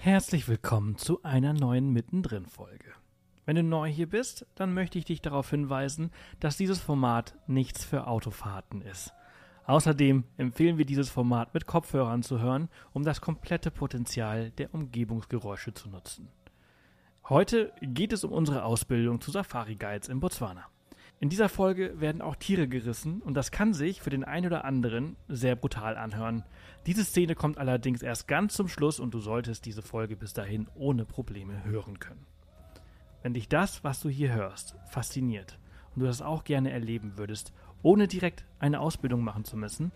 Herzlich willkommen zu einer neuen Mittendrin-Folge. Wenn du neu hier bist, dann möchte ich dich darauf hinweisen, dass dieses Format nichts für Autofahrten ist. Außerdem empfehlen wir dieses Format mit Kopfhörern zu hören, um das komplette Potenzial der Umgebungsgeräusche zu nutzen. Heute geht es um unsere Ausbildung zu Safari Guides in Botswana. In dieser Folge werden auch Tiere gerissen und das kann sich für den einen oder anderen sehr brutal anhören. Diese Szene kommt allerdings erst ganz zum Schluss und du solltest diese Folge bis dahin ohne Probleme hören können. Wenn dich das, was du hier hörst, fasziniert und du das auch gerne erleben würdest, ohne direkt eine Ausbildung machen zu müssen,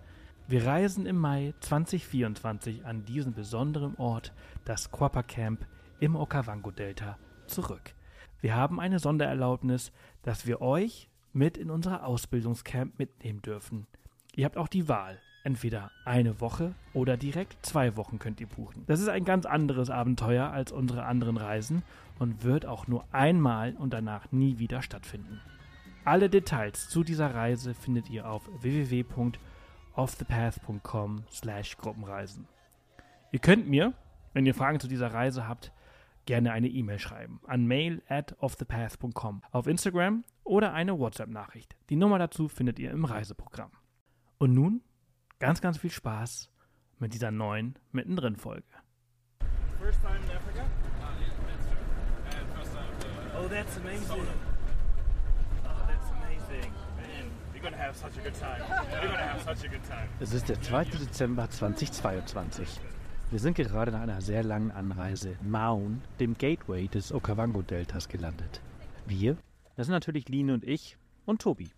wir reisen im Mai 2024 an diesen besonderen Ort, das Quappa Camp im Okavango-Delta, zurück. Wir haben eine Sondererlaubnis, dass wir euch mit in unser Ausbildungscamp mitnehmen dürfen. Ihr habt auch die Wahl. Entweder eine Woche oder direkt zwei Wochen könnt ihr buchen. Das ist ein ganz anderes Abenteuer als unsere anderen Reisen und wird auch nur einmal und danach nie wieder stattfinden. Alle Details zu dieser Reise findet ihr auf www.offthepath.com slash Gruppenreisen. Ihr könnt mir, wenn ihr Fragen zu dieser Reise habt, gerne eine E-Mail schreiben an mail at offthepath.com auf Instagram oder eine WhatsApp-Nachricht. Die Nummer dazu findet ihr im Reiseprogramm. Und nun ganz, ganz viel Spaß mit dieser neuen Mittendrin-Folge. First time in Africa? And first time to Oh, that's amazing. Oh, that's amazing. Man, you're gonna have such a good time. You're gonna have such a good time. Es ist der 2. Dezember 2022. Wir sind gerade nach einer sehr langen Anreise in Maun, dem Gateway des Okavango-Deltas, gelandet. Wir, das sind natürlich Line und ich und Tobi.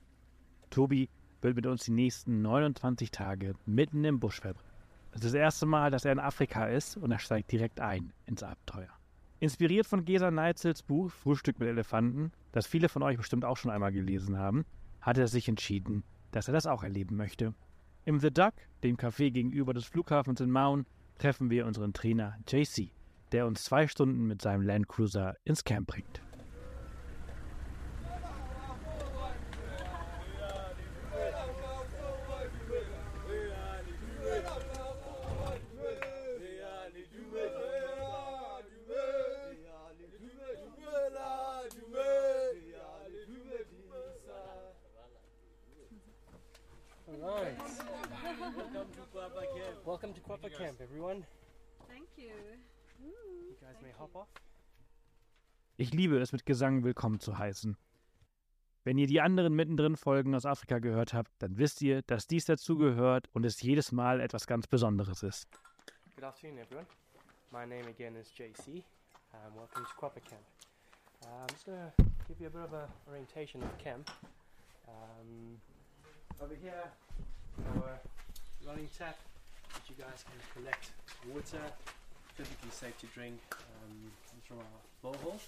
Tobi will mit uns die nächsten 29 Tage mitten im Busch verbringen. Es ist das erste Mal, dass er in Afrika ist und er steigt direkt ein ins Abenteuer. Inspiriert von Gesa Neizels Buch Frühstück mit Elefanten, das viele von euch bestimmt auch schon einmal gelesen haben, hat er sich entschieden, dass er das auch erleben möchte. Im The Duck, dem Café gegenüber des Flughafens in Maun, treffen wir unseren Trainer JC, der uns zwei Stunden mit seinem Landcruiser ins Camp bringt. Alright. Welcome to Quappa Camp, everyone. Thank you. You guys may hop off. Ich liebe es, mit Gesang willkommen zu heißen. Wenn ihr die anderen mittendrin Folgen aus Afrika gehört habt, dann wisst ihr, dass dies dazugehört und es jedes Mal etwas ganz Besonderes ist. Good afternoon, everyone. My name again is JC. Um, welcome to Quappa Camp. Uh, I'm just going to give you a bit of a orientation of camp. Um, over here, our running tap, which you guys can collect water, perfectly safe to drink um, from our borehole.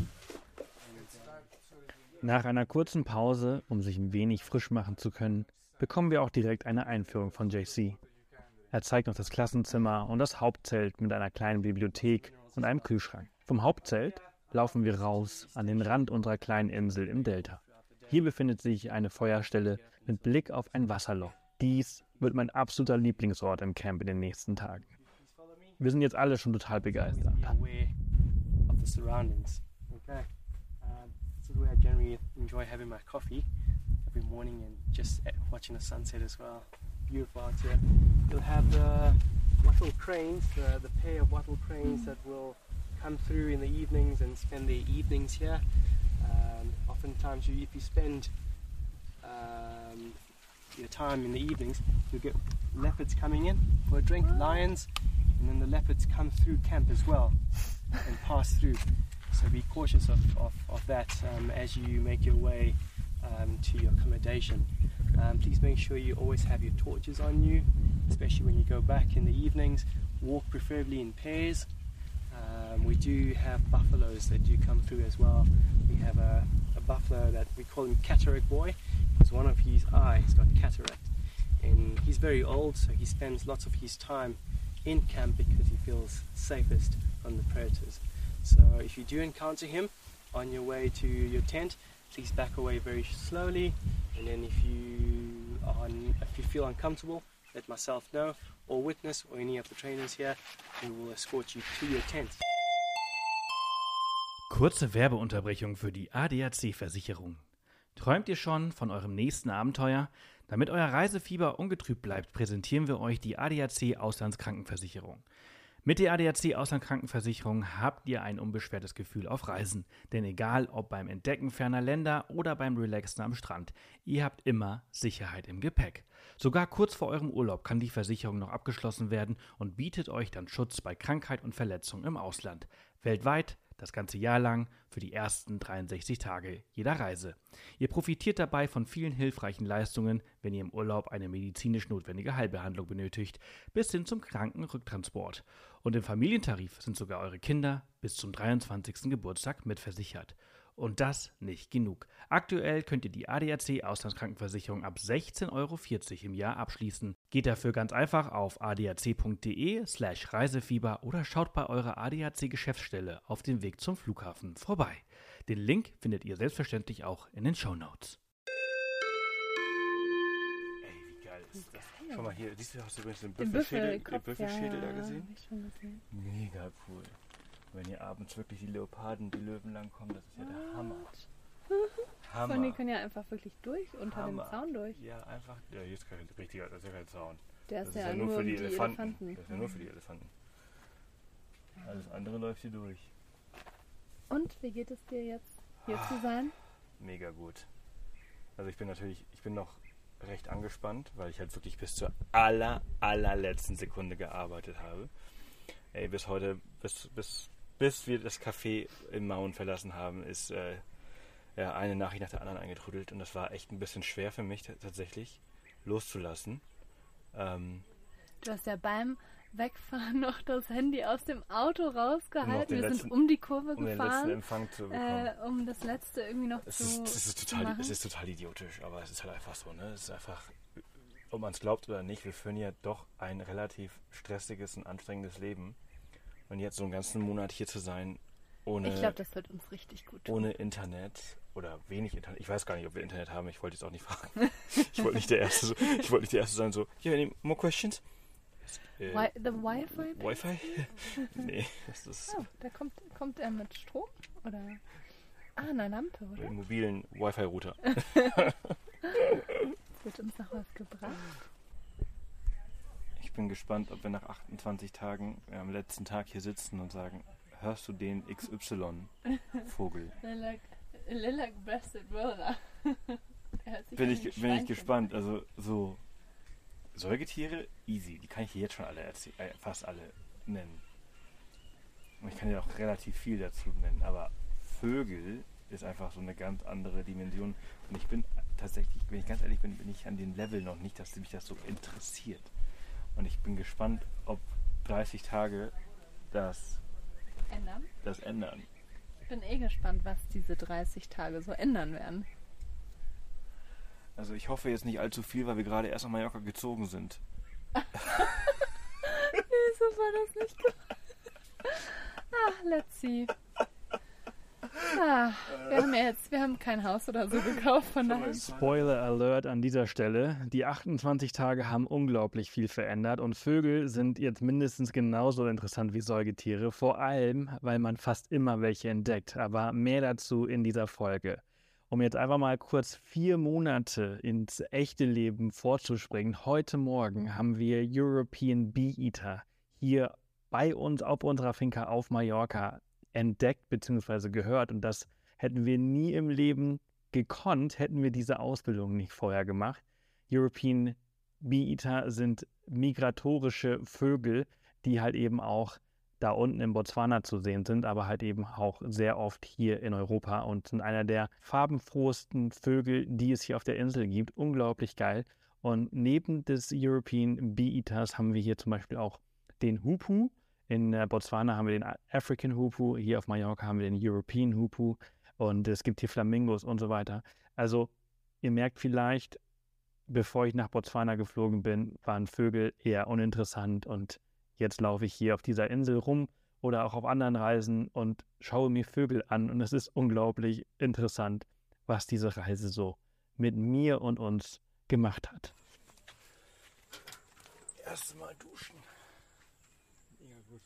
Nach einer kurzen Pause, um sich ein wenig frisch machen zu können, bekommen wir auch direkt eine Einführung von JC. Er zeigt uns das Klassenzimmer und das Hauptzelt mit einer kleinen Bibliothek und einem Kühlschrank. Vom Hauptzelt laufen wir raus an den Rand unserer kleinen Insel im Delta. Hier befindet sich eine Feuerstelle mit Blick auf ein Wasserloch. Dies wird mein absoluter Lieblingsort im Camp in den nächsten Tagen. Wir sind jetzt alle schon total begeistert. of the surroundings. Okay. Um, this is where I generally enjoy having my coffee every morning and just watching the sunset as well. Beautiful out here. You'll have the wattle cranes, the, the pair of wattle cranes that will come through in the evenings and spend their evenings here. Um, oftentimes, you, if you spend um, your time in the evenings, you'll get leopards coming in for a drink, lions, and then the leopards come through camp as well and pass through. So be cautious of, of, of that um, as you make your way um, to your accommodation. Um, please make sure you always have your torches on you, especially when you go back in the evenings. Walk preferably in pairs. Um, we do have buffaloes that do come through as well. We have a, a buffalo that we call him Cataract Boy because one of his eyes got cataract. And he's very old, so he spends lots of his time in camp because he feels safest from the predators. So if you do encounter him on your way to your tent, please back away very slowly. And then if you are, if you feel uncomfortable, let myself know, or witness, or any of the trainers here, we will escort you to your tent. Kurze Werbeunterbrechung für die ADAC-Versicherung. Träumt ihr schon von eurem nächsten Abenteuer? Damit euer Reisefieber ungetrübt bleibt, präsentieren wir euch die ADAC Auslandskrankenversicherung. Mit der ADAC Auslandskrankenversicherung habt ihr ein unbeschwertes Gefühl auf Reisen. Denn egal ob beim Entdecken ferner Länder oder beim Relaxen am Strand, ihr habt immer Sicherheit im Gepäck. Sogar kurz vor eurem Urlaub kann die Versicherung noch abgeschlossen werden und bietet euch dann Schutz bei Krankheit und Verletzung im Ausland. Weltweit das ganze Jahr lang für die ersten 63 Tage jeder Reise. Ihr profitiert dabei von vielen hilfreichen Leistungen, wenn ihr im Urlaub eine medizinisch notwendige Heilbehandlung benötigt, bis hin zum Krankenrücktransport. Und im Familientarif sind sogar eure Kinder bis zum 23. Geburtstag mitversichert. Und das nicht genug. Aktuell könnt ihr die ADAC Auslandskrankenversicherung ab 16,40 Euro im Jahr abschließen. Geht dafür ganz einfach auf adac.de slash Reisefieber oder schaut bei eurer ADAC Geschäftsstelle auf dem Weg zum Flughafen vorbei. Den Link findet ihr selbstverständlich auch in den Show Notes. Ey, wie geil ist das? Schau mal hier, siehst du, hast du übrigens den Den Büffelschädel, Büffel, den Büffelschädel da gesehen? hab ich schon gesehen. Mega cool. Wenn hier abends wirklich die Leoparden, die Löwen langkommen, das ist ja der Hammer. Hammer. Und die können ja einfach wirklich durch, unter Hammer. dem Zaun durch. Ja, einfach. Ja, hier ist kein richtiger, das ist ja kein Zaun. Der Das ist, ja, nur für die die Elefanten. Elefanten. Das ist ja nur für die Elefanten. Alles andere läuft hier durch. Und wie geht es dir jetzt, hier Ah. zu sein? Mega gut. Also ich bin natürlich, ich bin noch recht angespannt, weil ich halt wirklich bis zur aller, allerletzten Sekunde gearbeitet habe. Ey, bis heute, bis, bis, bis wir das Café in Mauen verlassen haben, ist äh, ja, eine Nachricht nach der anderen eingetrudelt und das war echt ein bisschen schwer für mich tatsächlich loszulassen. Ähm, Du hast ja beim Wegfahren noch das Handy aus dem Auto rausgehalten. Wir letzten- sind um die Kurve um den letzten gefahren, Empfang zu bekommen. äh, um das letzte irgendwie noch Es zu, ist, es, ist total, machen. es ist total idiotisch, aber es ist halt einfach so. Ne? Es ist einfach, ob man es glaubt oder nicht, wir führen ja doch ein relativ stressiges und anstrengendes Leben. Und jetzt so einen ganzen Monat hier zu sein, ohne, ich glaube, das wird uns richtig gut tun. ohne Internet oder wenig Internet. Ich weiß gar nicht, ob wir Internet haben. Ich wollte jetzt auch nicht fragen. ich wollte nicht der Erste, so, ich wollte nicht der Erste sein. So, you have any more questions? Äh, Wi the Wi-Fi? Wi-Fi? nee, das ist Oh, da kommt, kommt er mit Strom? Oder? Ah, eine Lampe, mit oder? einem mobilen Wi-Fi-Router. Wird uns noch was gebracht? Ich bin gespannt, ob wir nach 28 Tagen äh, am letzten Tag hier sitzen und sagen, hörst du den XY-Vogel? Lilac, Lilac Breasted Roller. Der hört sich Bin ich, bin ich gespannt. Also so Säugetiere, easy. Die kann ich hier jetzt schon alle erzählen, äh, fast alle nennen. Und ich kann ja auch relativ viel dazu nennen. Aber Vögel ist einfach so eine ganz andere Dimension. Und ich bin tatsächlich, wenn ich ganz ehrlich bin, bin ich an dem Level noch nicht, dass mich das so interessiert. Und ich bin gespannt, ob 30 Tage das, Ändern? das ändern. Ich bin eh gespannt, was diese 30 Tage so ändern werden. Also ich hoffe jetzt nicht allzu viel, weil wir gerade erst nach Mallorca gezogen sind. Wieso war das nicht gemacht? Ach, let's see. Ah, wir haben jetzt, wir haben kein Haus oder so gekauft, von daher. Spoiler Alert an dieser Stelle. Die 28 Tage haben unglaublich viel verändert und Vögel sind jetzt mindestens genauso interessant wie Säugetiere, vor allem, weil man fast immer welche entdeckt. Aber mehr dazu in dieser Folge. Um jetzt einfach mal kurz vier Monate ins echte Leben vorzuspringen. Heute Morgen haben wir European Bee Eater hier bei uns auf unserer Finca auf Mallorca entdeckt bzw. gehört. Und das hätten wir nie im Leben gekonnt, hätten wir diese Ausbildung nicht vorher gemacht. European Bee Eater sind migratorische Vögel, die halt eben auch da unten in Botswana zu sehen sind, aber halt eben auch sehr oft hier in Europa und sind einer der farbenfrohesten Vögel, die es hier auf der Insel gibt. Unglaublich geil. Und neben des European Bee Eaters haben wir hier zum Beispiel auch den Hupu. In äh, Botswana haben wir den African Hupu, hier auf Mallorca haben wir den European Hupu und es gibt hier Flamingos und so weiter. Also ihr merkt vielleicht, bevor ich nach Botswana geflogen bin, waren Vögel eher uninteressant und jetzt laufe ich hier auf dieser Insel rum oder auch auf anderen Reisen und schaue mir Vögel an und es ist unglaublich interessant, was diese Reise so mit mir und uns gemacht hat. Erste Mal duschen. Mega gut.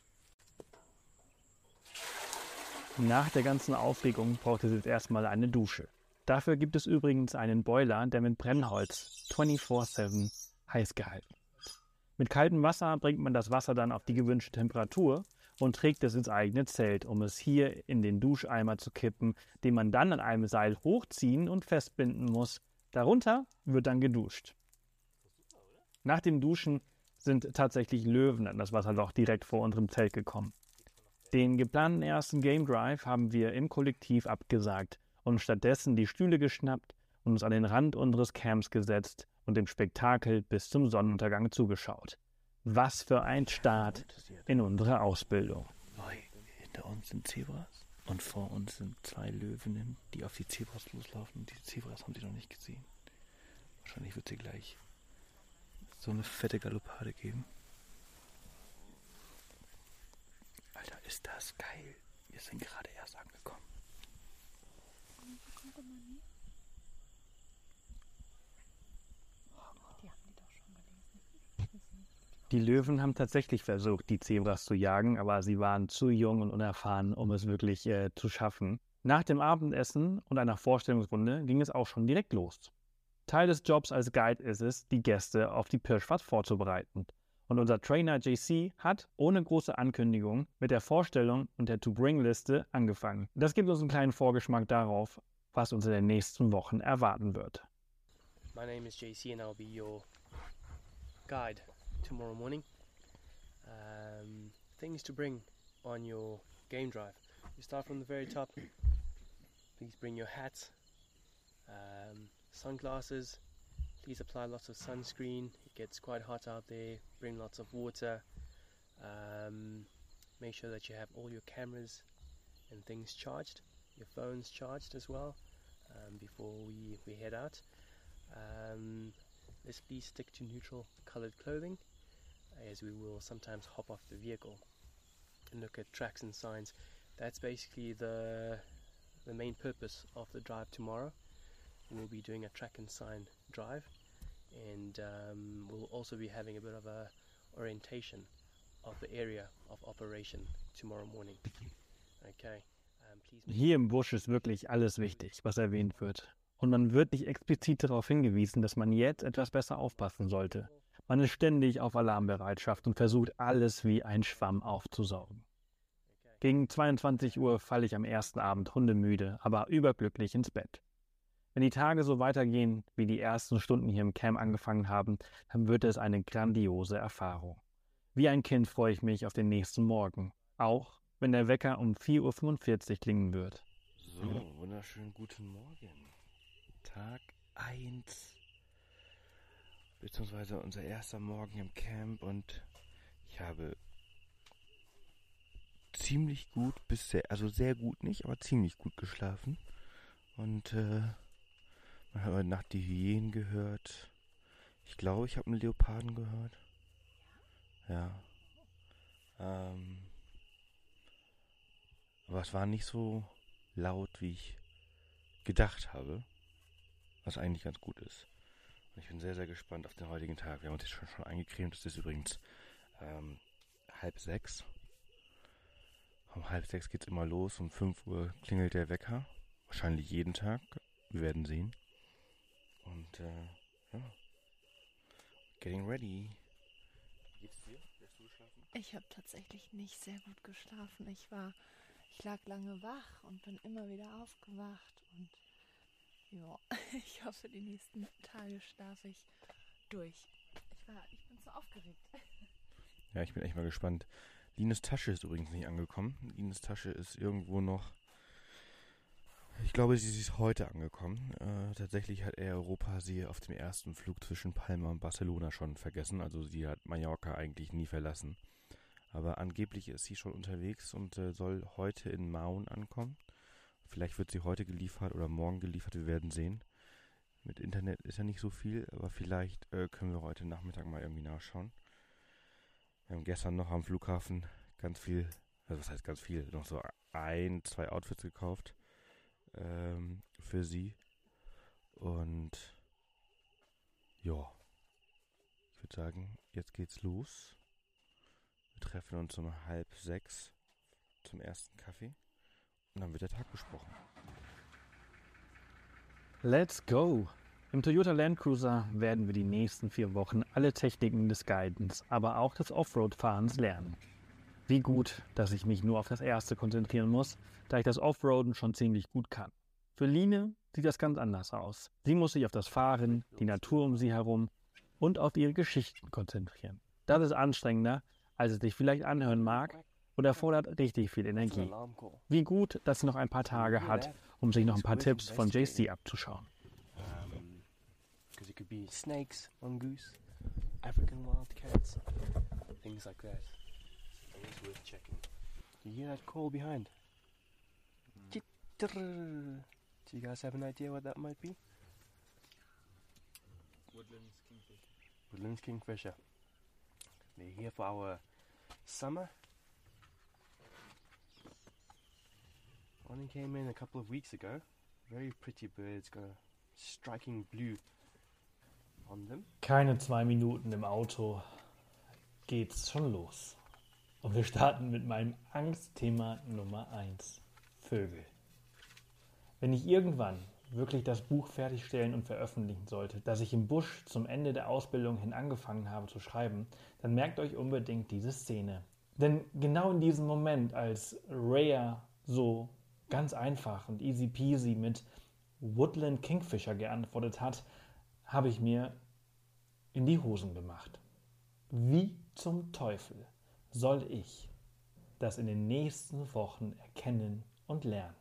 Nach der ganzen Aufregung braucht es jetzt erstmal eine Dusche. Dafür gibt es übrigens einen Boiler, der mit Brennholz 24-7 heiß gehalten wird. Mit kaltem Wasser bringt man das Wasser dann auf die gewünschte Temperatur und trägt es ins eigene Zelt, um es hier in den Duscheimer zu kippen, den man dann an einem Seil hochziehen und festbinden muss. Darunter wird dann geduscht. Nach dem Duschen sind tatsächlich Löwen an das Wasserloch direkt vor unserem Zelt gekommen. Den geplanten ersten Game Drive haben wir im Kollektiv abgesagt und stattdessen die Stühle geschnappt und uns an den Rand unseres Camps gesetzt und dem Spektakel bis zum Sonnenuntergang zugeschaut. Was für ein Start in unsere Ausbildung. Hinter uns sind Zebras und vor uns sind zwei Löwinnen, die auf die Zebras loslaufen. Und die Zebras haben sie noch nicht gesehen. Wahrscheinlich wird sie gleich so eine fette Galoppade geben. Ist das geil. Wir sind gerade erst angekommen. Die Löwen haben tatsächlich versucht, die Zebras zu jagen, aber sie waren zu jung und unerfahren, um es wirklich äh, zu schaffen. Nach dem Abendessen und einer Vorstellungsrunde ging es auch schon direkt los. Teil des Jobs als Guide ist es, die Gäste auf die Pirschfahrt vorzubereiten. Und unser Trainer JC hat ohne große Ankündigung mit der Vorstellung und der To-Bring-Liste angefangen. Das gibt uns einen kleinen Vorgeschmack darauf, was uns in den nächsten Wochen erwarten wird. My name is JC and I'll be your guide tomorrow morning. Um, things to bring on your game drive. You start from the very top. Please bring your hats, um, sunglasses. Please apply lots of sunscreen. It gets quite hot out there. Bring lots of water. Um, make sure that you have all your cameras and things charged, your phones charged as well um, before we, we head out. Um, let's please stick to neutral colored clothing as we will sometimes hop off the vehicle and look at tracks and signs. That's basically the the main purpose of the drive tomorrow. We'll be doing a track and sign drive, and um, we'll also be having a bit of a orientation of the area of operation tomorrow morning. Okay. Hier im Busch ist wirklich alles wichtig, was erwähnt wird. Und man wird nicht explizit darauf hingewiesen, dass man jetzt etwas besser aufpassen sollte. Man ist ständig auf Alarmbereitschaft und versucht alles wie ein Schwamm aufzusaugen. Gegen 22 Uhr falle ich am ersten Abend hundemüde, aber überglücklich ins Bett. Wenn die Tage so weitergehen, wie die ersten Stunden hier im Camp angefangen haben, dann wird es eine grandiose Erfahrung. Wie ein Kind freue ich mich auf den nächsten Morgen, auch wenn der Wecker um 4.45 Uhr klingen wird. So, wunderschönen guten Morgen. Tag 1. Beziehungsweise unser erster Morgen im Camp und ich habe ziemlich gut bis sehr, also sehr gut nicht, aber ziemlich gut geschlafen. Und äh, hat heute Nacht die Hyänen gehört. Ich glaube, ich habe einen Leoparden gehört. Ja. Ähm, aber es war nicht so laut, wie ich gedacht habe. Was eigentlich ganz gut ist. Und ich bin sehr, sehr gespannt auf den heutigen Tag. Wir haben uns jetzt schon, schon eingecremt. Es ist übrigens ähm, halb sechs. Um halb sechs geht's immer los. Um fünf Uhr klingelt der Wecker. Wahrscheinlich jeden Tag. Wir werden sehen. Und äh, ja. Getting ready. Wie geht's dir? Wirst du geschlafen? Ich habe tatsächlich nicht sehr gut geschlafen. Ich war, ich lag lange wach und bin immer wieder aufgewacht und ja, ich hoffe, die nächsten Tage schlafe ich durch. Ich war, ich bin so aufgeregt. Ja, ich bin echt mal gespannt. Lines Tasche ist übrigens nicht angekommen. Lines Tasche ist irgendwo noch. Ich glaube, sie ist heute angekommen. Äh, tatsächlich hat Air Europa sie auf dem ersten Flug zwischen Palma und Barcelona schon vergessen. Also sie hat Mallorca eigentlich nie verlassen. Aber angeblich ist sie schon unterwegs und äh, soll heute in Maun ankommen. Vielleicht wird sie heute geliefert oder morgen geliefert, wir werden sehen. Mit Internet ist ja nicht so viel, aber vielleicht äh, können wir heute Nachmittag mal irgendwie nachschauen. Wir haben gestern noch am Flughafen ganz viel, also was heißt ganz viel, noch so ein, zwei Outfits gekauft ähm, für sie. Und ja, ich würde sagen, jetzt geht's los. Wir treffen uns um halb sechs zum ersten Kaffee. Und dann wird der Tag besprochen. Let's go! Im Toyota Land Cruiser werden wir die nächsten vier Wochen alle Techniken des Guidens, aber auch des Offroad-Fahrens lernen. Wie gut, dass ich mich nur auf das erste konzentrieren muss, da ich das Offroaden schon ziemlich gut kann. Für Line sieht das ganz anders aus. Sie muss sich auf das Fahren, die Natur um sie herum und auf ihre Geschichten konzentrieren. Das ist anstrengender, als es sich vielleicht anhören mag und erfordert richtig viel Energie. Wie gut, dass sie noch ein paar Tage hat, um sich noch ein paar Tipps von JC abzuschauen. Snakes, mongoose, African wildcats, things like that. Always worth checking. Do you hear that call behind? Chittrrr. Do you guys have an idea what that might be? Woodlands Kingfish. Woodlands kingfisher. They're here for our summer. One came in a couple of weeks ago. Very pretty birds, got a striking blue on them. Keine zwei Minuten im Auto geht's schon los. Und wir starten mit meinem Angstthema Nummer 1. Vögel. Wenn ich irgendwann wirklich das Buch fertigstellen und veröffentlichen sollte, das ich im Busch zum Ende der Ausbildung hin angefangen habe zu schreiben, dann merkt euch unbedingt diese Szene. Denn genau in diesem Moment, als Rhea so ganz einfach und easy peasy mit Woodland Kingfisher geantwortet hat, habe ich mir in die Hosen gemacht. Wie zum Teufel soll ich das in den nächsten Wochen erkennen und lernen?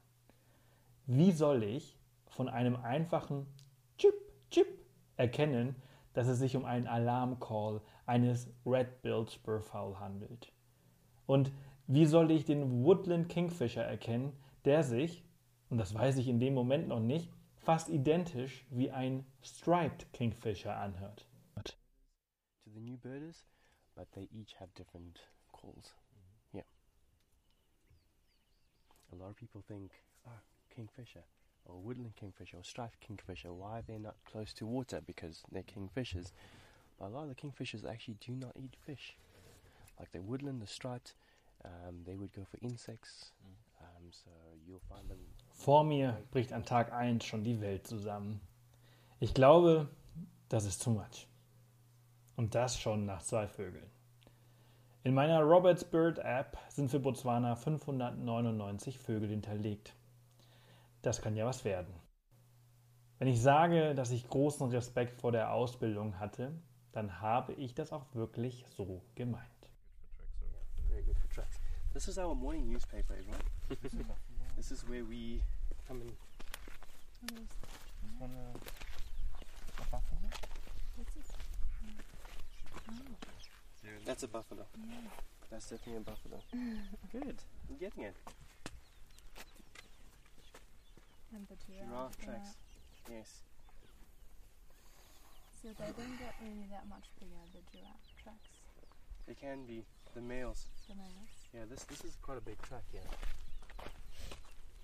Wie soll ich von einem einfachen Chip, Chip erkennen, dass es sich um einen Alarmcall eines Red-Billed Spurfowl handelt? Und wie soll ich den Woodland Kingfisher erkennen, der sich, und das weiß ich in dem Moment noch nicht, fast identisch wie ein Striped Kingfisher anhört? to the new birders, but they each have different calls. Yeah. A lot of people think, oh, kingfisher, or woodland kingfisher, or striped kingfisher, why are they not close to water? Because they're kingfishers. But a lot of the kingfishers actually do not eat fish. Like the woodland, the striped, um, they would go for insects. Um, so you'll find them. Vor mir bricht an Tag 1 schon die Welt zusammen. Ich glaube, das ist too much. Und das schon nach zwei Vögeln. In meiner Roberts Bird App sind für Botswana 599 Vögel hinterlegt. Das kann ja was werden. Wenn ich sage, dass ich großen Respekt vor der Ausbildung hatte, dann habe ich das auch wirklich so gemeint. This is our morning newspaper, everyone. this is where we come and. That's a buffalo. That's definitely a buffalo. Good. I'm getting it. And the Giraffe yeah. tracks. Yes. So they don't get really that much bigger, the giraffe tracks, They can be the males. the males, Yeah, this this is quite a big track here.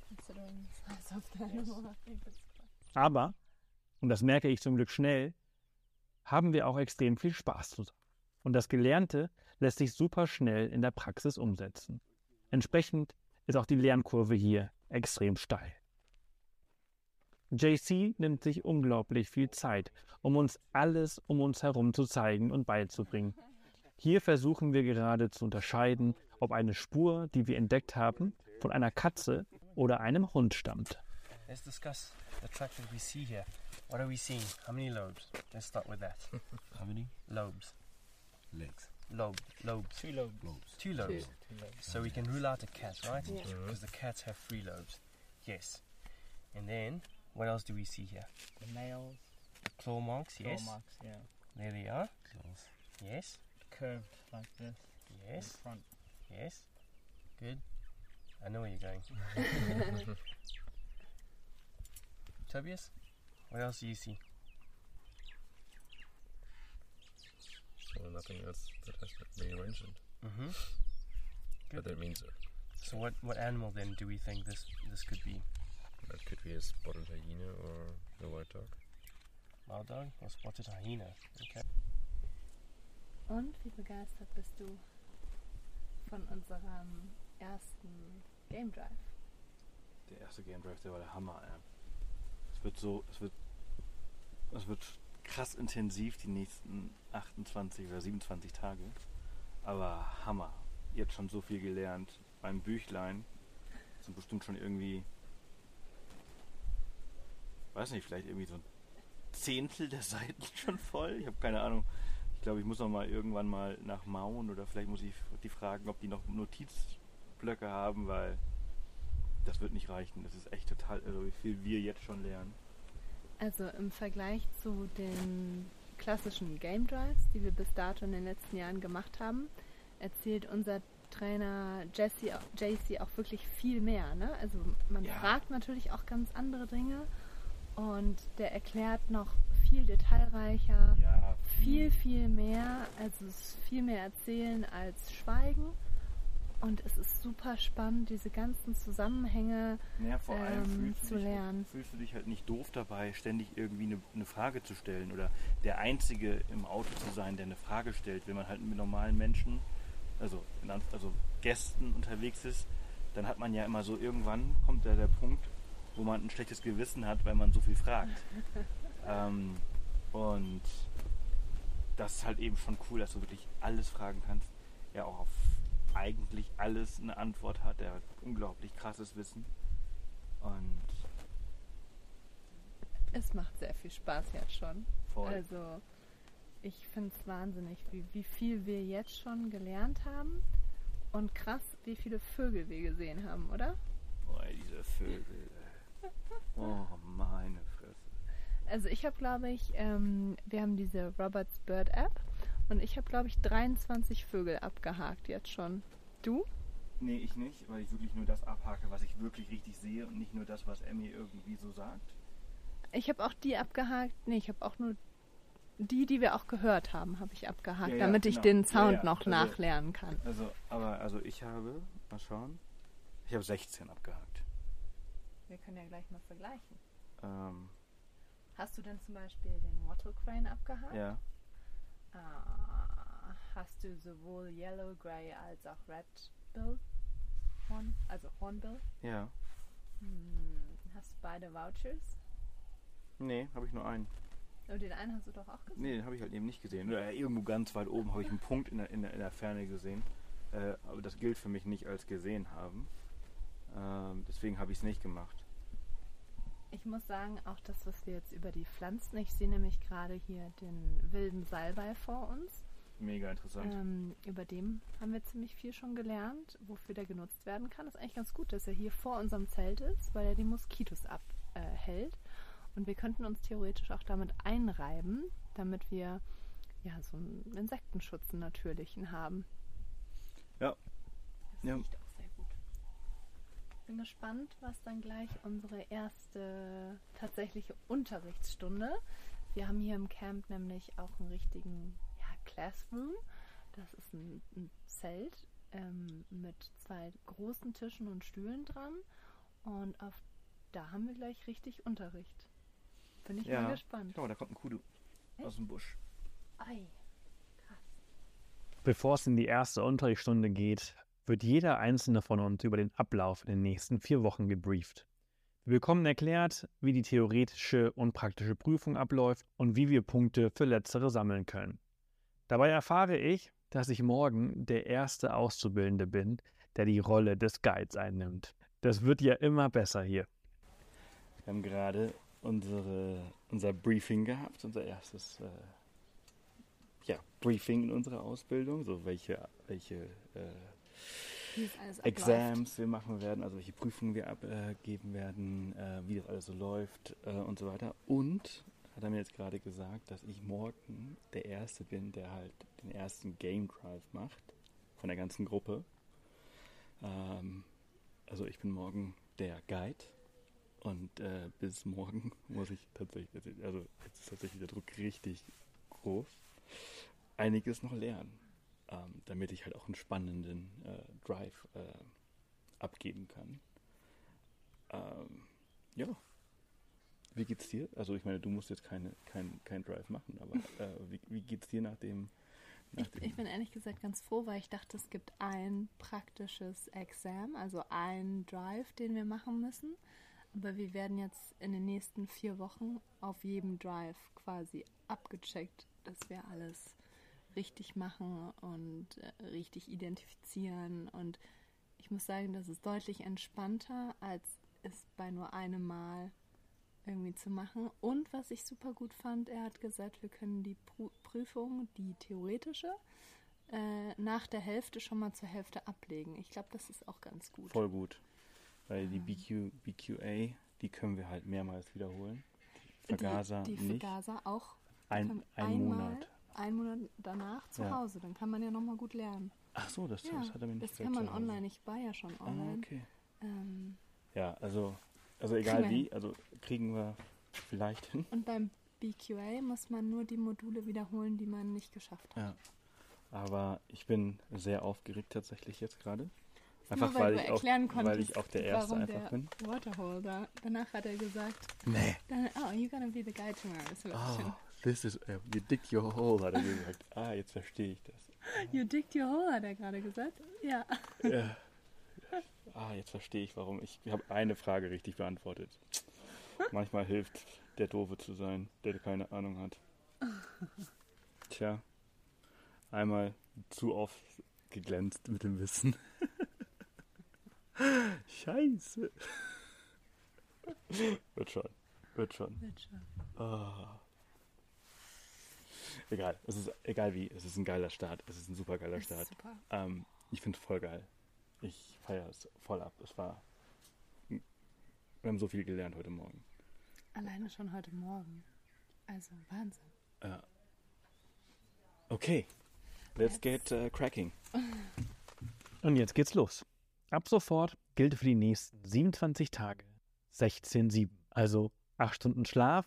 considering the size of the animal. I think it's quite. Aber, und das merke ich zum Glück schnell, haben wir auch extrem viel Spaß zusammen. Und das Gelernte lässt sich super schnell in der Praxis umsetzen. Entsprechend ist auch die Lernkurve hier extrem steil. JC nimmt sich unglaublich viel Zeit, um uns alles um uns herum zu zeigen und beizubringen. Hier versuchen wir gerade zu unterscheiden, ob eine Spur, die wir entdeckt haben, von einer Katze oder einem Hund stammt. Let's discuss the track that we see here. What are we seeing? How many lobes? Let's start with that. How many? Lobes. Legs. Lobe. Lobes. Two lobes. Lobes. Two lobes. So we can rule out a cat, right? Because the cats have three lobes. Yes. And then, what else do we see here? The nails, The Claw marks, yes. marks, yeah. There they are. Claws. Yes. Curved like this. Yes. front. Yes. Good. I know where you're going. Tobias, what else do you see? Well, nothing else that has been mentioned. Mm-hmm. But that means uh, So what, what animal then do we think this this could be? that could be a spotted hyena or a white dog. Wild dog or spotted hyena? Okay. Und wie begeistert bist du von unserem ersten Game Drive? der erste Game Drive, der war der Hammer. Ey. Es wird so, es wird, es wird krass intensiv die nächsten 28 oder 27 Tage. Aber Hammer. Jetzt schon so viel gelernt. Beim Büchlein sind bestimmt schon irgendwie, weiß nicht, vielleicht irgendwie so ein Zehntel der Seiten schon voll. Ich habe keine Ahnung. Ich glaube, ich muss noch mal irgendwann mal nach Mauen oder vielleicht muss ich die fragen, ob die noch Notizblöcke haben, weil das wird nicht reichen. Das ist echt total irre, wie viel wir jetzt schon lernen. Also im Vergleich zu den klassischen Game Drives, die wir bis dato in den letzten Jahren gemacht haben, erzählt unser Trainer Jesse, JC auch wirklich viel mehr. Ne? Also man Ja. fragt natürlich auch ganz andere Dinge und der erklärt noch viel detailreicher, Ja, viel, viel mehr. Also es ist viel mehr erzählen als schweigen. Und es ist super spannend, diese ganzen Zusammenhänge Ja, vor allem ähm, fühlst, du zu dich, lernen. fühlst du dich halt nicht doof dabei, ständig irgendwie eine, eine Frage zu stellen oder der Einzige im Auto zu sein, der eine Frage stellt. Wenn man halt mit normalen Menschen, also, also Gästen unterwegs ist, dann hat man ja immer so, irgendwann kommt da der Punkt, wo man ein schlechtes Gewissen hat, weil man so viel fragt. ähm, und das ist halt eben schon cool, dass du wirklich alles fragen kannst. Er auch auf eigentlich alles eine Antwort hat. Er hat unglaublich krasses Wissen. Und Es macht sehr viel Spaß jetzt schon. voll. Also ich finde es wahnsinnig, wie, wie viel wir jetzt schon gelernt haben. Und krass, wie viele Vögel wir gesehen haben, oder? Boah, diese Vögel. Oh, meine Fresse. Also ich habe, glaube ich, ähm, wir haben diese Roberts Bird App und ich habe, glaube ich, 23 Vögel abgehakt jetzt schon. Du? Nee, ich nicht, weil ich wirklich nur das abhake, was ich wirklich richtig sehe und nicht nur das, was Emmy irgendwie so sagt. Ich habe auch die abgehakt. Nee, ich habe auch nur die, die wir auch gehört haben, habe ich abgehakt, Ja, ja, damit ich genau. den Ja, Sound ja, noch also- nachlernen kann. Also, aber, also ich habe, mal schauen, ich habe 16 abgehakt. Wir können ja gleich mal vergleichen. Ähm, Hast du denn zum Beispiel den Wattle Crane abgehakt? ja, Ah, hast du sowohl Yellow Gray als auch Red Bill? Horn, also Hornbill? ja. Hm, hast du beide Vouchers? Nee, habe ich nur einen. Oh, den einen hast du doch auch gesehen. Nee, den habe ich halt eben nicht gesehen. Oder irgendwo ganz weit oben habe ich einen Punkt in der, in der, in der Ferne gesehen. Äh, aber das gilt für mich nicht als gesehen haben. Ähm, deswegen habe ich es nicht gemacht. Ich muss sagen, auch das, was wir jetzt über die Pflanzen, ich sehe nämlich gerade hier den wilden Salbei vor uns. Mega interessant. Ähm, über dem haben wir ziemlich viel schon gelernt, wofür der genutzt werden kann. Ist eigentlich ganz gut, dass er hier vor unserem Zelt ist, weil er die Moskitos abhält. Und wir könnten uns theoretisch auch damit einreiben, damit wir ja so einen Insektenschutz einen natürlichen haben. Ja. Das Ja. riecht. Bin gespannt, was dann gleich unsere erste tatsächliche Unterrichtsstunde. Wir haben hier im Camp nämlich auch einen richtigen ja, Classroom. Das ist ein, ein Zelt ähm, mit zwei großen Tischen und Stühlen dran. Und auf, da haben wir gleich richtig Unterricht. Bin ich Ja. mal gespannt. Schau da kommt ein Kudu aus dem Busch. Ei. Bevor es in die erste Unterrichtsstunde geht, wird jeder einzelne von uns über den Ablauf in den nächsten vier Wochen gebrieft. Wir bekommen erklärt, wie die theoretische und praktische Prüfung abläuft und wie wir Punkte für letztere sammeln können. Dabei erfahre ich, dass ich morgen der erste Auszubildende bin, der die Rolle des Guides einnimmt. Das wird ja immer besser hier. Wir haben gerade unsere, unser Briefing gehabt, unser erstes äh, ja, Briefing in unserer Ausbildung, so welche, welche äh, Exams wir machen werden, also welche Prüfungen wir abgeben werden, äh, wie das alles so läuft äh, und so weiter. Und hat er mir jetzt gerade gesagt, dass ich morgen der Erste bin, der halt den ersten Game Drive macht von der ganzen Gruppe. Ähm, also ich bin morgen der Guide und äh, bis morgen muss ich tatsächlich, also jetzt ist tatsächlich der Druck richtig groß, einiges noch lernen ähm, damit ich halt auch einen spannenden äh, Drive äh, abgeben kann. Ähm, ja. Wie geht's dir? Also ich meine, du musst jetzt keine, kein, kein Drive machen, aber äh, wie, wie geht's dir nach dem, Ich, ich bin ehrlich gesagt ganz froh, weil ich dachte, es gibt ein praktisches Exam, also ein Drive, den wir machen müssen. Aber wir werden jetzt in den nächsten vier Wochen auf jedem Drive quasi abgecheckt, dass wir alles richtig machen und äh, richtig identifizieren. Und ich muss sagen, das ist deutlich entspannter, als es bei nur einem Mal irgendwie zu machen. Und was ich super gut fand, er hat gesagt, wir können die Prüfung, die theoretische, äh, nach der Hälfte schon mal zur Hälfte ablegen. Ich glaube, das ist auch ganz gut. Voll gut. Weil die BQ, BQA, die können wir halt mehrmals wiederholen. Vergaser die, die nicht. Vergaser auch Ein, ein einmal, Monat. Einen Monat danach zu Ja. Hause. Dann kann man ja nochmal gut lernen. Ach so, das, Ja, das hat er mir nicht das kann man Hause. online. Ich war ja schon Ah, online. okay. ähm, Ja, also, also egal wie, also kriegen wir vielleicht hin. und beim BQA muss man nur die Module wiederholen, die man nicht geschafft hat. Ja. Aber ich bin sehr aufgeregt tatsächlich jetzt gerade. Nur Einfach weil, weil, du ich auch, erklären weil konntest, ich auch der Erste einfach der bin. Waterholder. Danach hat er gesagt, Nee. dann, oh, you're gonna be the guy tomorrow. War Oh. This is, uh, you dig your hole, hat er gesagt. Ah, jetzt verstehe ich das. You digged your hole, hat er gerade gesagt. Ja. Ja. Ah, jetzt verstehe ich, warum. Ich habe eine Frage richtig beantwortet. Manchmal hilft der Doofe zu sein, der keine Ahnung hat. Tja, einmal zu oft geglänzt mit dem Wissen. Scheiße. Wird schon, wird schon. Wird schon. Ah. Egal, es ist egal wie, es ist ein geiler Start, es ist ein super geiler Start. super. Ähm, ich finde es voll geil. Ich feiere es voll ab. Es war. Wir haben so viel gelernt heute Morgen. Alleine schon heute Morgen. Also Wahnsinn. Ja. Okay. Let's get uh, cracking. Und jetzt geht's los. Ab sofort gilt für die nächsten 27 Tage 16-7, also 8 Stunden Schlaf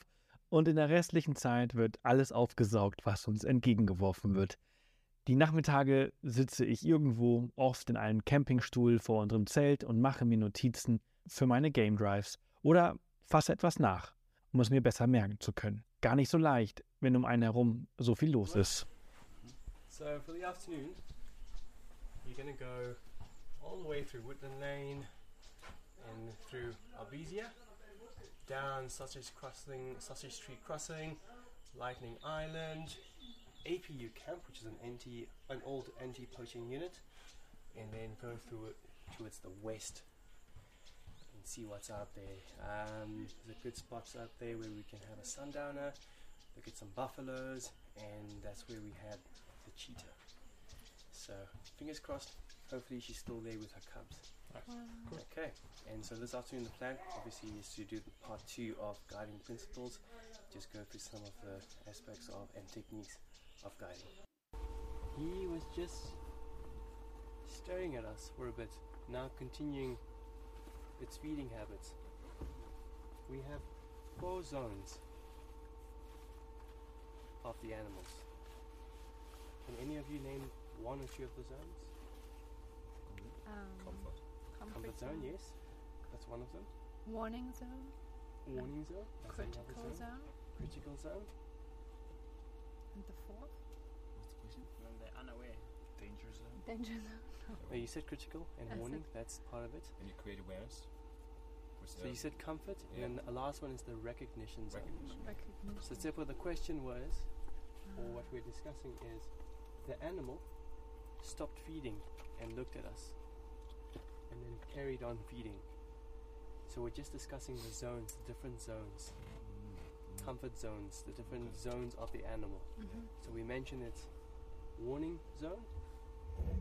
und in der restlichen Zeit wird alles aufgesaugt, was uns entgegengeworfen wird. Die Nachmittage sitze ich irgendwo, oft in einem Campingstuhl vor unserem Zelt und mache mir Notizen für meine Game Drives oder fasse etwas nach, um es mir besser merken zu können. Gar nicht so leicht, wenn um einen herum so viel los ist. So for the afternoon, you're to go all the way through Woodland Lane and through Albizia, down Sausage Crossing, Sausage Street Crossing, Lightning Island, APU Camp, which is an an old anti-poaching unit, and then go through it towards the west and see what's out there. Um, there's a good spots out there where we can have a sundowner, look at some buffaloes, and that's where we had the cheetah. So fingers crossed. Hopefully she's still there with her cubs. Okay, and so this afternoon the plan obviously is to do the part two of guiding principles. Just go through some of the aspects of and techniques of guiding. He was just staring at us for a bit. Now continuing its feeding habits. We have four zones of the animals. Can any of you name one or two of the zones? Um, Comfort. Comfort zone, yes, that's one of them. Warning zone. Warning zone, that's Critical zone. zone. Critical zone. And the fourth. What's the question? When they're unaware. Danger zone. Danger zone. Oh, you said critical and I said- warning. That's part of it. And you create awareness. What's So you said comfort, Yeah. and then the last one is the recognition zone. recognition. Recognition. So therefore, the question was, or ah. what we're discussing is, the animal stopped feeding and looked at us, and then carried on feeding. So we're just discussing the zones, the different zones, comfort zones, the different zones of the animal. Mhm. So we mentioned it's warning zone,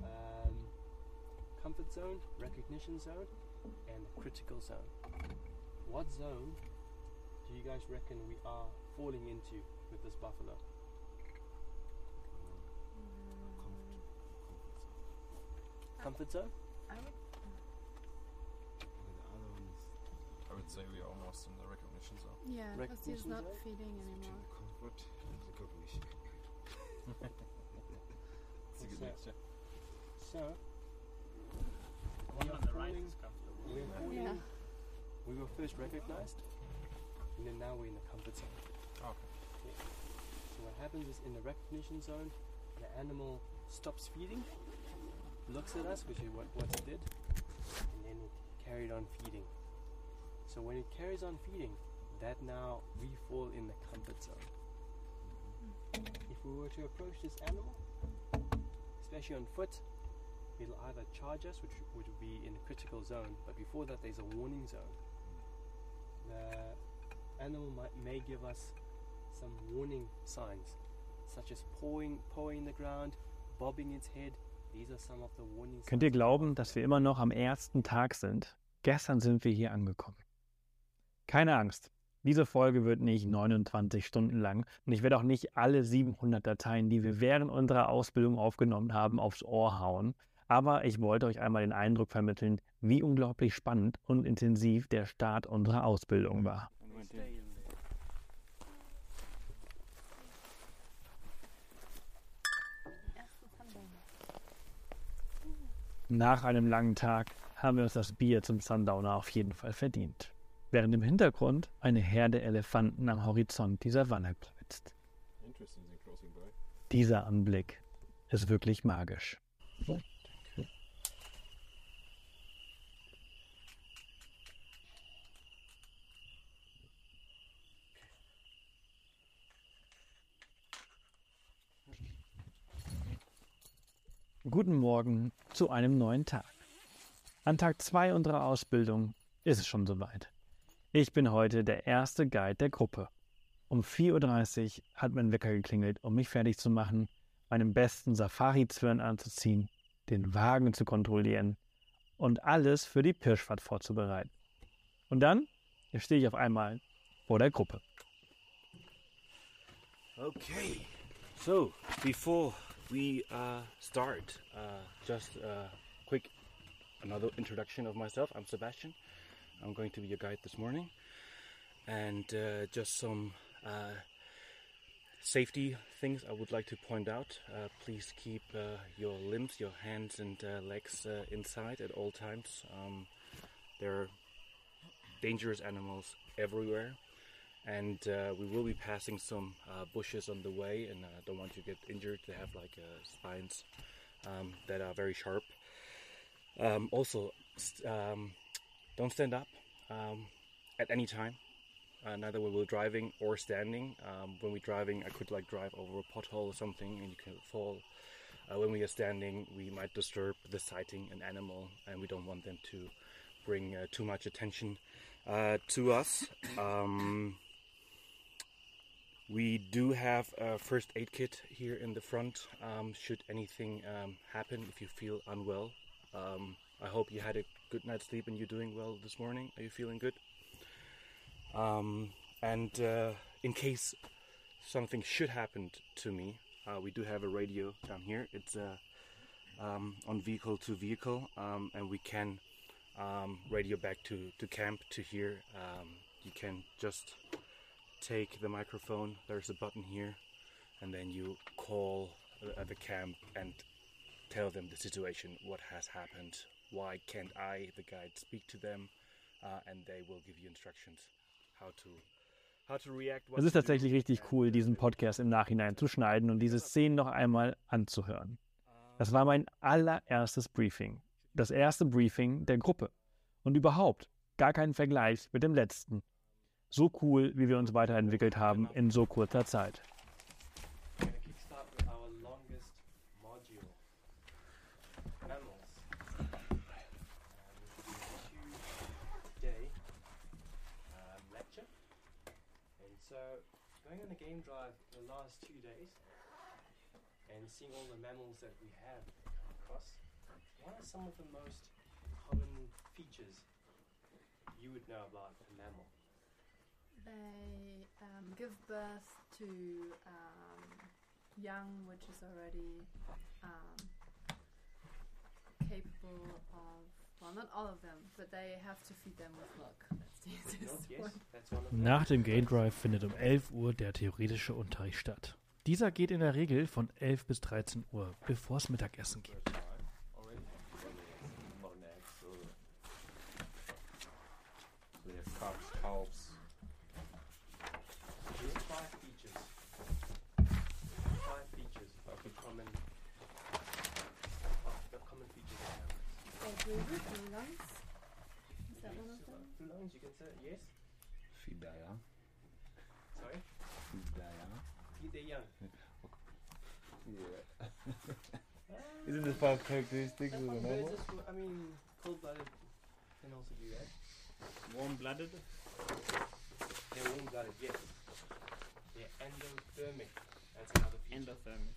um, comfort zone, recognition zone, and critical zone. What zone do you guys reckon we are falling into with this buffalo? Comfort zone? I would, I would say we are almost in the recognition zone. yeah, because he's not zone? feeding anymore. Comfort and recognition. It's a good What's mix, yeah. So, One we on the right falling- is comfortable. we're falling- Yeah. we were first recognized, and then now we're in the comfort zone. Okay. Yeah. So what happens is in the recognition zone, the animal stops feeding, looks at us, which is what, what it did, and then it carried on feeding. So when it carries on feeding, that now we fall in the comfort zone. If we were to approach this animal, especially on foot, it'll either charge us, which would be in a critical zone, but before that, there's a warning zone. The animal might, may give us some warning signs, such as pawing, pawing the ground, bobbing its head. These are some of the warning Könnt ihr glauben, dass wir immer noch am ersten Tag sind? Gestern sind wir hier angekommen. Keine Angst. Diese Folge wird nicht 29 Stunden lang und ich werde auch nicht alle 700 Dateien, die wir während unserer Ausbildung aufgenommen haben, aufs Ohr hauen. Aber ich wollte euch einmal den Eindruck vermitteln, wie unglaublich spannend und intensiv der Start unserer Ausbildung war. Nach einem langen Tag haben wir uns das Bier zum Sundowner auf jeden Fall verdient. Während im Hintergrund eine Herde Elefanten am Horizont die Savanne by. Dieser Anblick ist wirklich magisch. Guten Morgen zu einem neuen Tag. An Tag 2 unserer Ausbildung ist es schon soweit. Ich bin heute der erste Guide der Gruppe. Um 4.30 Uhr hat mein Wecker geklingelt, um mich fertig zu machen, meinen besten Safari-Zwirn anzuziehen, den Wagen zu kontrollieren und alles für die Pirschfahrt vorzubereiten. Und dann stehe ich auf einmal vor der Gruppe. Okay, so before we uh, start, uh, just a quick another introduction of myself. I'm Sebastian. I'm going to be your guide this morning, and uh, just some uh, safety things I would like to point out. Uh, please keep uh, your limbs, your hands, and uh, legs uh, inside at all times. Um, there are dangerous animals everywhere. And we will be passing some bushes on the way. And I don't want you to get injured. They have like spines um, that are very sharp. Um, also um, don't stand up um, at any time uh, neither when we're driving or standing. Um, when we're driving i could like drive over a pothole or something and you can fall. Uh, when we are standing we might disturb the sighting an animal and we don't want them to bring uh, too much attention uh, to us. Um, we do have a first aid kit here in the front. Um, should anything um, happen, if you feel unwell, um, I hope you had a good night's sleep and you're doing well this morning. Are you feeling good? Um, and uh, in case something should happen to me, uh, we do have a radio down here. It's uh, um, on vehicle to vehicle, um, and we can um, radio back to, to camp to hear. Um, you can just take the microphone. There's a button here, and then you call uh, the camp and tell them the situation, what has happened, why can't I, the guide, speak to them, uh, and they will give you instructions how to how to react. what Es ist tatsächlich richtig cool, diesen Podcast im Nachhinein zu schneiden und diese Szenen noch einmal anzuhören. Das war mein allererstes Briefing. Das erste Briefing der Gruppe. Und überhaupt gar kein Vergleich mit dem letzten. So cool, wie wir uns weiterentwickelt haben in so kurzer Zeit. Going on the game drive the last two days and seeing all the mammals that we have come across, what are some of the most common features you would know about a mammal? They um, give birth to um, young, which is already um, capable of, well, not all of them, but they have to feed them with milk. Nach dem Gain Drive findet um 11 Uhr der theoretische Unterricht statt. Dieser geht in der Regel von 11 bis 13 Uhr, bevor es Mittagessen gibt. Thank you. Two lines, you can say yes. Fidaya. Sorry. Fidaya. Eat the young. Yeah. Isn't this part characteristic That's of the fine, normal? birds as- I mean, cold-blooded can also do that. Warm-blooded. They're warm-blooded, yes. They're endothermic. That's another feature. Endothermic.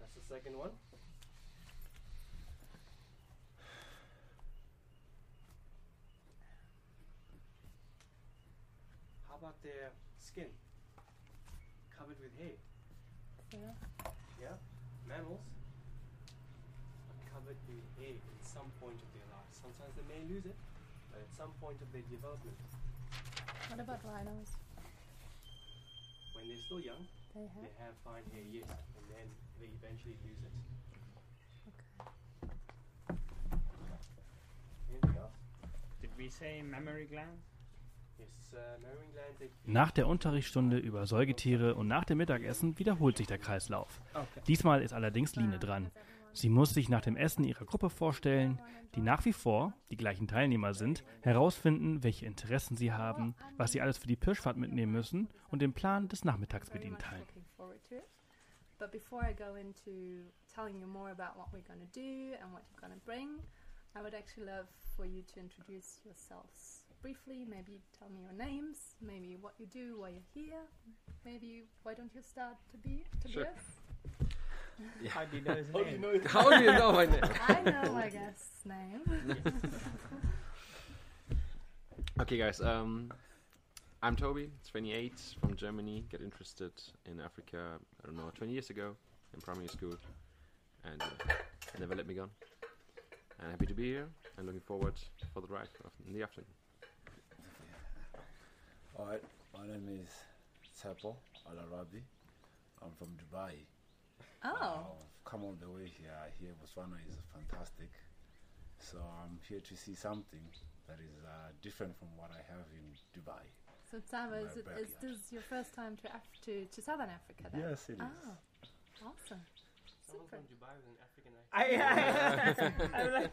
That's the second one. About their skin? Covered with hair. Yeah. Yeah? Mammals are covered with hair at some point of their life. Sometimes they may lose it, but at some point of their development, What about rhinos? when they're still young, They have. they have fine hair, yes, and then they eventually lose it. Okay. Anything else? Did we say mammary gland? Nach der Unterrichtsstunde über Säugetiere und nach dem Mittagessen wiederholt sich der Kreislauf. Diesmal ist allerdings Line dran. Sie muss sich nach dem Essen ihrer Gruppe vorstellen, die nach wie vor die gleichen Teilnehmer sind, herausfinden, welche Interessen sie haben, was sie alles für die Pirschfahrt mitnehmen müssen und den Plan des Nachmittags mit ihnen teilen. But before I go into telling you more about what we're going to do and what you're going to bring, I would actually love for you to introduce yourselves briefly. Maybe tell me your names, maybe what you do, why you're here. Maybe why don't you start to be Sure. Tobias? How do you know his How do you name? know? How do you know my name? I know my guest's name. Okay, guys. Um, I'm Toby, 28, from Germany. Get interested in Africa. I don't know, 20 years ago in primary school, and uh, never let me go. And happy to be here, and looking forward for the ride in the afternoon. Alright, my name is Tsepo Al Arabi. I'm from Dubai. Oh, I've come all the way here. I hear Botswana is fantastic. So I'm here to see something that is uh, different from what I have in Dubai. so Tsava, is, My it, is this your first time to, Af- to, to Southern Africa then? Yes, it is. Oh, awesome. Someone Super. from Dubai with an African accent. I, I, I, don't-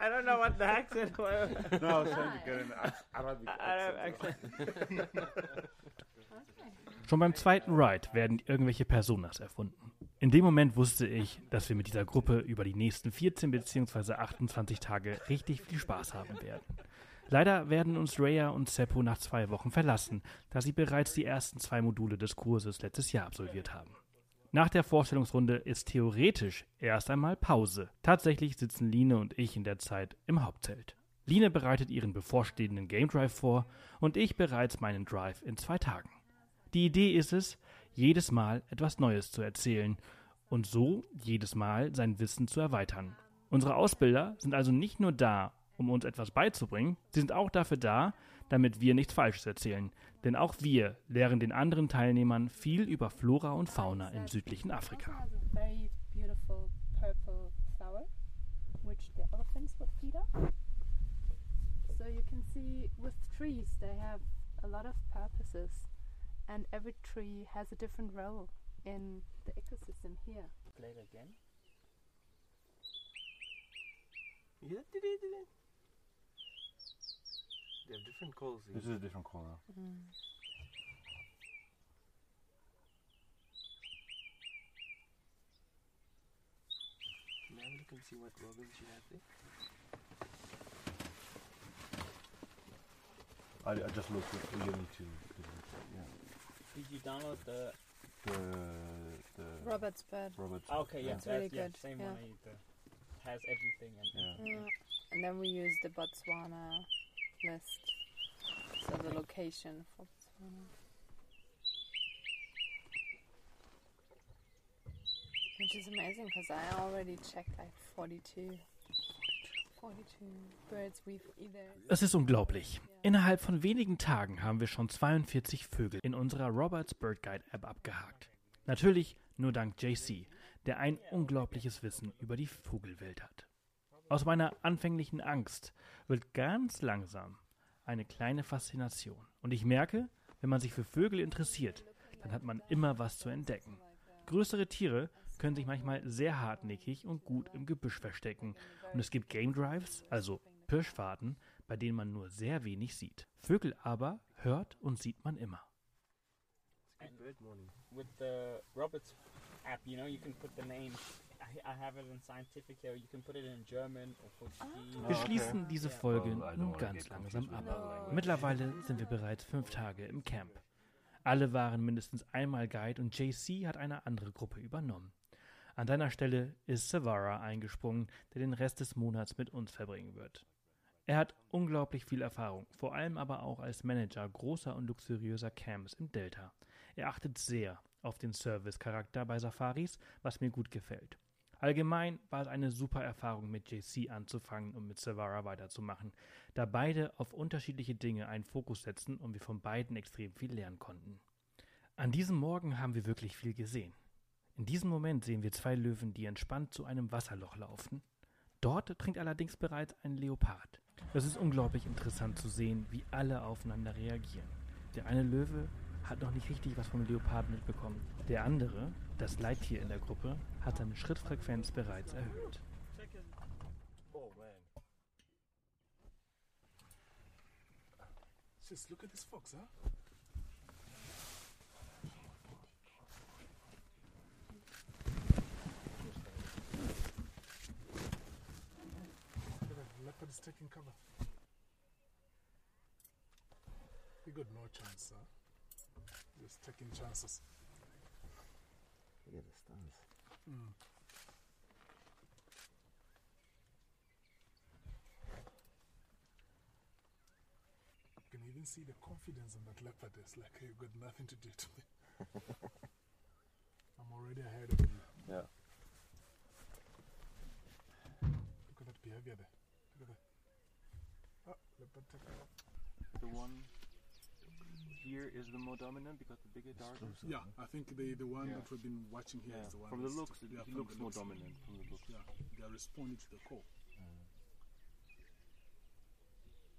I don't know what the accent was. no, I was trying to get an Arabic Arab accent. Okay. Schon beim zweiten Ride werden irgendwelche Personas erfunden. In dem Moment wusste ich, dass wir mit dieser Gruppe über die nächsten 14 bzw. 28 Tage richtig viel Spaß haben werden. Leider werden uns Rhea und Seppo nach zwei Wochen verlassen, da sie bereits die ersten zwei Module des Kurses letztes Jahr absolviert haben. Nach der Vorstellungsrunde ist theoretisch erst einmal Pause. Tatsächlich sitzen Line und ich in der Zeit im Hauptzelt. Line bereitet ihren bevorstehenden Game Drive vor und ich bereits meinen Drive in zwei Tagen. Die Idee ist es, jedes Mal etwas Neues zu erzählen und so jedes Mal sein Wissen zu erweitern. Unsere Ausbilder sind also nicht nur da, um uns etwas beizubringen, sie sind auch dafür da, damit wir nichts Falsches erzählen. Denn auch wir lehren den anderen Teilnehmern viel über Flora und Fauna im südlichen Afrika. So you can see with trees, they have a lot of purposes, and every tree has a different role in the ecosystem here. Play it again. That? They have different calls. This is a different corner. Hmm. May I have a look and see what robins you have there? I, I just looked at you need to. Yeah. Did you download the? The the Robert's bird. Robert. Ah, okay, yeah, That's that's really yeah, good, same yeah. one. I, the, uh, has everything and. Yeah. Yeah. Mm. And then we use the Botswana list, so the location for Botswana. Which is amazing because I already checked like 42, 42 birds we've either. Es ist unglaublich. Innerhalb von wenigen Tagen haben wir schon 42 Vögel in unserer Roberts Bird Guide App abgehakt. Natürlich nur dank JC, der ein unglaubliches Wissen über die Vogelwelt hat. Aus meiner anfänglichen Angst wird ganz langsam eine kleine Faszination. Und ich merke, wenn man sich für Vögel interessiert, dann hat man immer was zu entdecken. Größere Tiere können sich manchmal sehr hartnäckig und gut im Gebüsch verstecken. Und es gibt Game Drives, also Pirschfahrten, bei denen man nur sehr wenig sieht. Vögel aber hört und sieht man immer. Bird morning. With the Roberts app, you know, you can put the name. I, I have it in scientific here. You can put it in German or Portuguese. Wir Ah, okay. schließen diese. Folge don't nun ganz langsam ab. Mittlerweile sind wir bereits fünf Tage im Camp. Alle waren mindestens einmal Guide und JC hat eine andere Gruppe übernommen. An deiner Stelle ist Savara eingesprungen, der den Rest des Monats mit uns verbringen wird. Er hat unglaublich viel Erfahrung, vor allem aber auch als Manager großer und luxuriöser Camps im Delta. Er achtet sehr auf den Service-Charakter bei Safaris, was mir gut gefällt. Allgemein war es eine super Erfahrung, mit JC anzufangen und mit Savara weiterzumachen, da beide auf unterschiedliche Dinge einen Fokus setzen und wir von beiden extrem viel lernen konnten. An diesem Morgen haben wir wirklich viel gesehen. In diesem Moment sehen wir zwei Löwen, die entspannt zu einem Wasserloch laufen. Dort trinkt allerdings bereits ein Leopard. Es ist unglaublich interessant zu sehen, wie alle aufeinander reagieren. Der eine Löwe hat noch nicht richtig was vom Leopard mitbekommen. Der andere, das Leittier in der Gruppe, hat seine Schrittfrequenz bereits erhöht. Oh man. Just look at this fox, huh? Leopard is taking cover. We got no chance, huh? Just taking chances. Look at the stance. Mm. You can even see the confidence in that leopard. It's like you've got nothing to do to me. I'm already ahead of you. Yeah. Look at that behavior there. Look at that. Oh, leopard taking off. The one here is the more dominant because the bigger, darker. Yeah, I think the, the one Yeah. that we've been watching here is Yeah, the one. from the looks, it- yeah, he looks the more dominant from the looks. Yeah, they are responding to the call.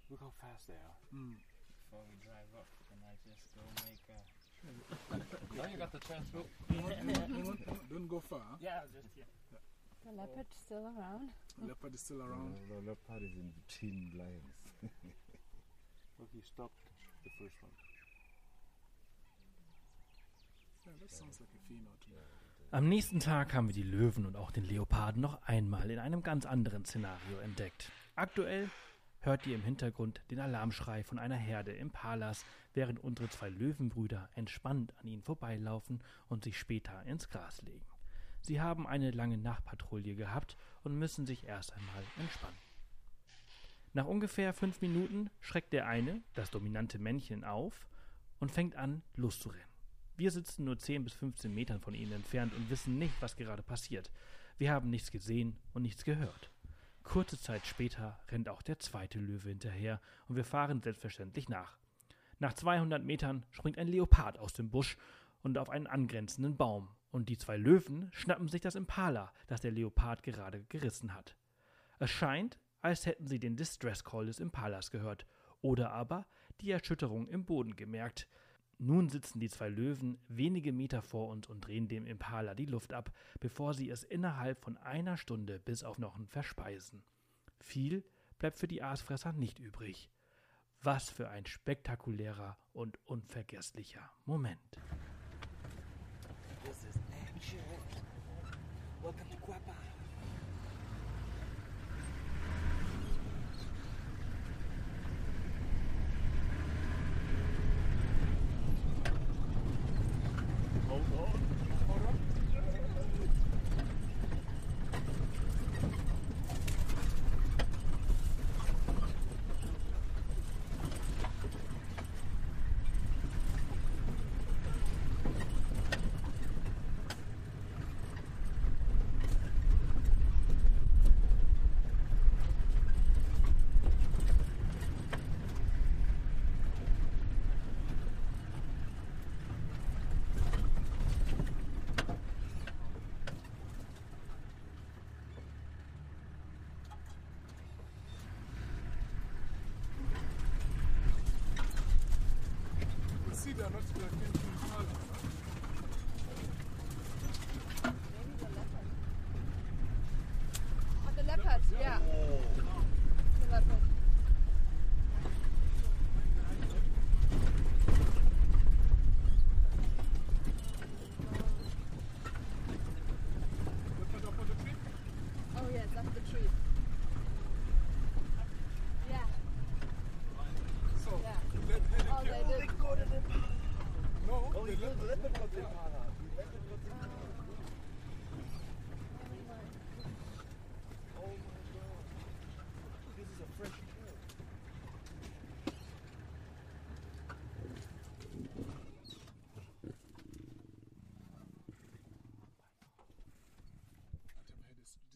Look how fast they are. Mm. Before we drive up, can I just go make a. Now you got the chance. Don't go far. Yeah, just here. The leopard still around? The leopard is still around. The leopard is in between lions. Look, he stopped the first one. Am nächsten Tag haben wir die Löwen und auch den Leoparden noch einmal in einem ganz anderen Szenario entdeckt. Aktuell hört ihr im Hintergrund den Alarmschrei von einer Herde Impalas, während unsere zwei Löwenbrüder entspannt an ihnen vorbeilaufen und sich später ins Gras legen. Sie haben eine lange Nachtpatrouille gehabt und müssen sich erst einmal entspannen. Nach ungefähr fünf Minuten schreckt der eine, das dominante Männchen, auf und fängt an, loszurennen. Wir sitzen nur 10 bis 15 Metern von ihnen entfernt und wissen nicht, was gerade passiert. Wir haben nichts gesehen und nichts gehört. Kurze Zeit später rennt auch der zweite Löwe hinterher und wir fahren selbstverständlich nach. Nach 200 Metern springt ein Leopard aus dem Busch und auf einen angrenzenden Baum und die zwei Löwen schnappen sich das Impala, das der Leopard gerade gerissen hat. Es scheint, als hätten sie den Distress Call des Impalas gehört oder aber die Erschütterung im Boden gemerkt. Nun sitzen die zwei Löwen wenige Meter vor uns und drehen dem Impala die Luft ab, bevor sie es innerhalb von einer Stunde bis auf Knochen verspeisen. Viel bleibt für die Aasfresser nicht übrig. Was für ein spektakulärer und unvergesslicher Moment. They're not like anything else. Maybe the Let him hear this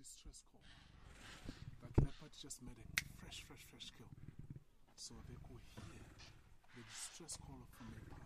distress call. Leopard just made a fresh, fresh, fresh kill. So they could hear the distress call from the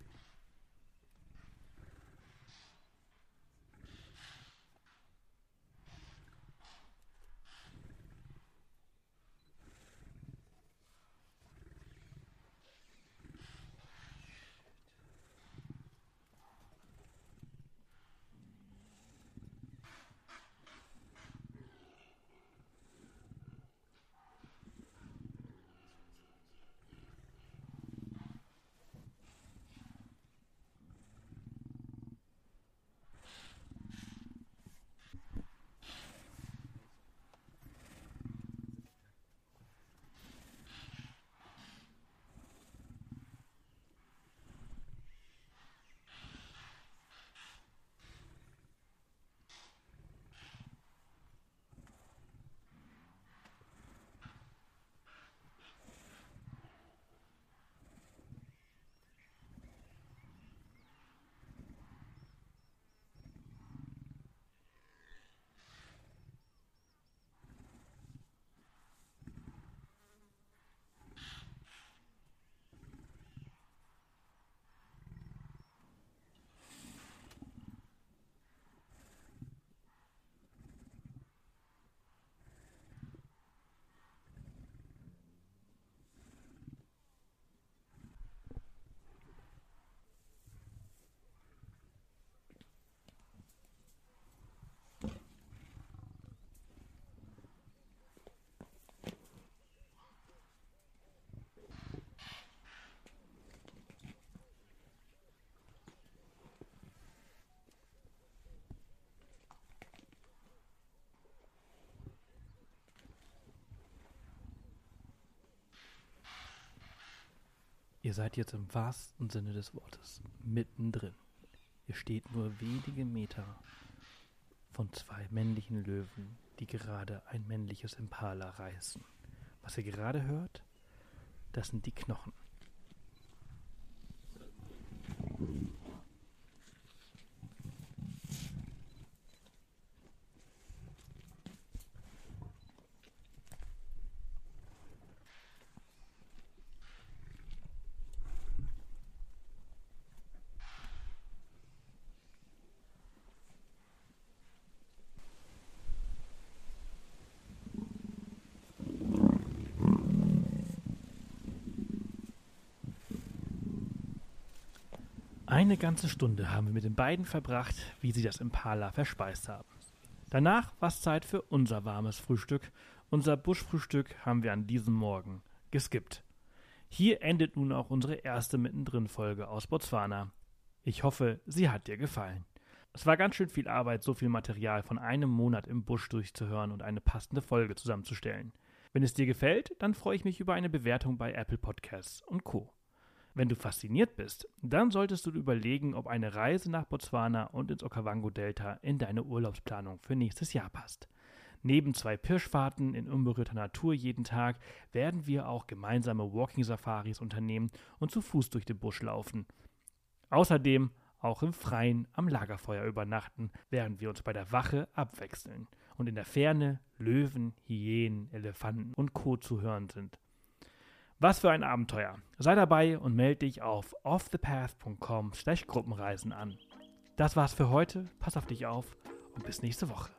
Ihr seid jetzt im wahrsten Sinne des Wortes mittendrin. Ihr steht nur wenige Meter von zwei männlichen Löwen, die gerade ein männliches Impala reißen. Was ihr gerade hört, das sind die Knochen. Eine ganze Stunde haben wir mit den beiden verbracht, wie sie das Impala verspeist haben. Danach war es Zeit für unser warmes Frühstück. Unser Buschfrühstück haben wir an diesem Morgen geskippt. Hier endet nun auch unsere erste Mittendrin-Folge aus Botswana. Ich hoffe, sie hat dir gefallen. Es war ganz schön viel Arbeit, so viel Material von einem Monat im Busch durchzuhören und eine passende Folge zusammenzustellen. Wenn es dir gefällt, dann freue ich mich über eine Bewertung bei Apple Podcasts und Co. Wenn du fasziniert bist, dann solltest du überlegen, ob eine Reise nach Botswana und ins Okavango-Delta in deine Urlaubsplanung für nächstes Jahr passt. Neben zwei Pirschfahrten in unberührter Natur jeden Tag werden wir auch gemeinsame Walking-Safaris unternehmen und zu Fuß durch den Busch laufen. Außerdem auch im Freien am Lagerfeuer übernachten, während wir uns bei der Wache abwechseln und in der Ferne Löwen, Hyänen, Elefanten und Co. zu hören sind. Was für ein Abenteuer. Sei dabei und melde dich auf offthepath.com Gruppenreisen an. Das war's für heute. Pass auf dich auf und bis nächste Woche.